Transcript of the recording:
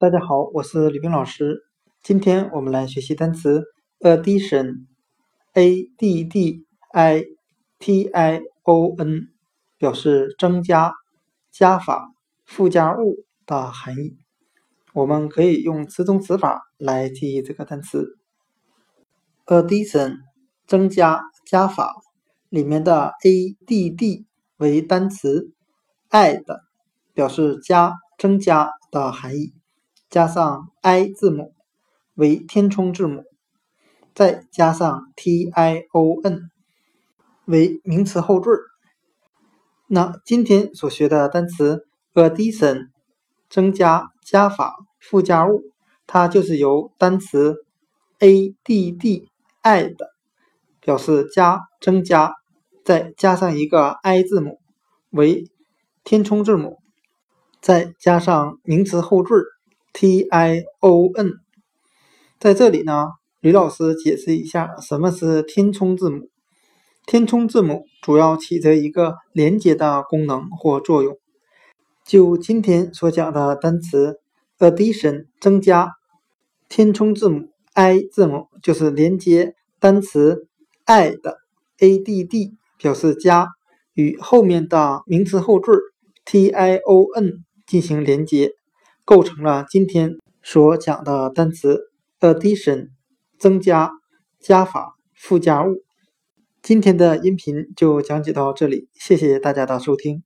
大家好，我是李冰老师。今天我们来学习单词 addition，a d d i t i o n，表示增加、加法、附加物的含义。我们可以用词中词法来记忆这个单词。addition 增加、加法里面的 a d d 为单词，add 表示加、增加的含义。加上 i 字母为填充字母，再加上 t i o n 为名词后缀。那今天所学的单词 addition 增加、加法、附加物，它就是由单词 a d d add 表示加、增加，再加上一个 i 字母为填充字母，再加上名词后缀。T i o n，在这里呢，吕老师解释一下什么是填充字母。填充字母主要起着一个连接的功能或作用。就今天所讲的单词 addition 增加，填充字母 i 字母就是连接单词 add a d d 表示加，与后面的名词后缀 t i o n 进行连接。构成了今天所讲的单词 addition 增加加法附加物。今天的音频就讲解到这里谢谢大家的收听。